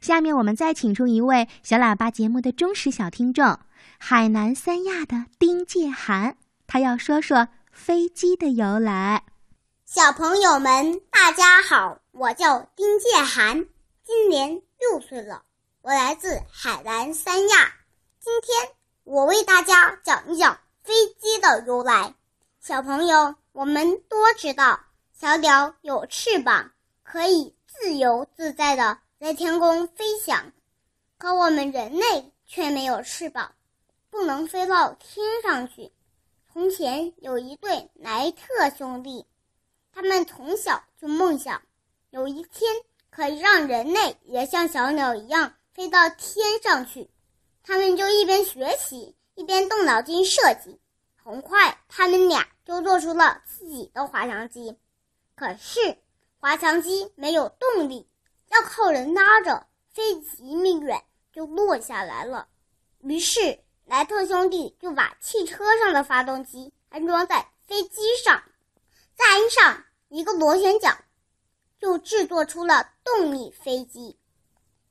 下面我们再请出一位小喇叭节目的忠实小听众——海南三亚的丁介涵，他要说说飞机的由来。小朋友们，大家好，我叫丁介涵，今年六岁了，我来自海南三亚。今天我为大家讲一讲飞机的由来。小朋友，我们都知道，小鸟有翅膀，可以自由自在的在天空飞翔，可我们人类却没有翅膀，不能飞到天上去。从前有一对莱特兄弟。他们从小就梦想，有一天可以让人类也像小鸟一样飞到天上去。他们就一边学习，一边动脑筋设计。很快，他们俩就做出了自己的滑翔机。可是，滑翔机没有动力，要靠人拉着，飞几米远就落下来了。于是，莱特兄弟就把汽车上的发动机安装在飞机上。再安上一个螺旋桨，就制作出了动力飞机。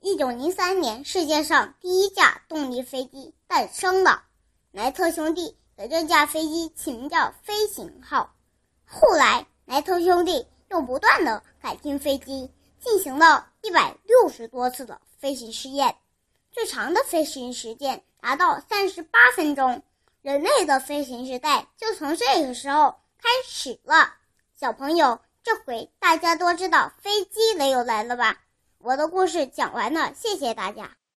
一九零三年，世界上第一架动力飞机诞生了。莱特兄弟给这架飞机起名叫“飞行号”。后来，莱特兄弟又不断的改进飞机，进行了一百六十多次的飞行试验，最长的飞行时间达到三十八分钟。人类的飞行时代就从这个时候开始了。小朋友，这回大家都知道飞机没有来了吧？我的故事讲完了，谢谢大家。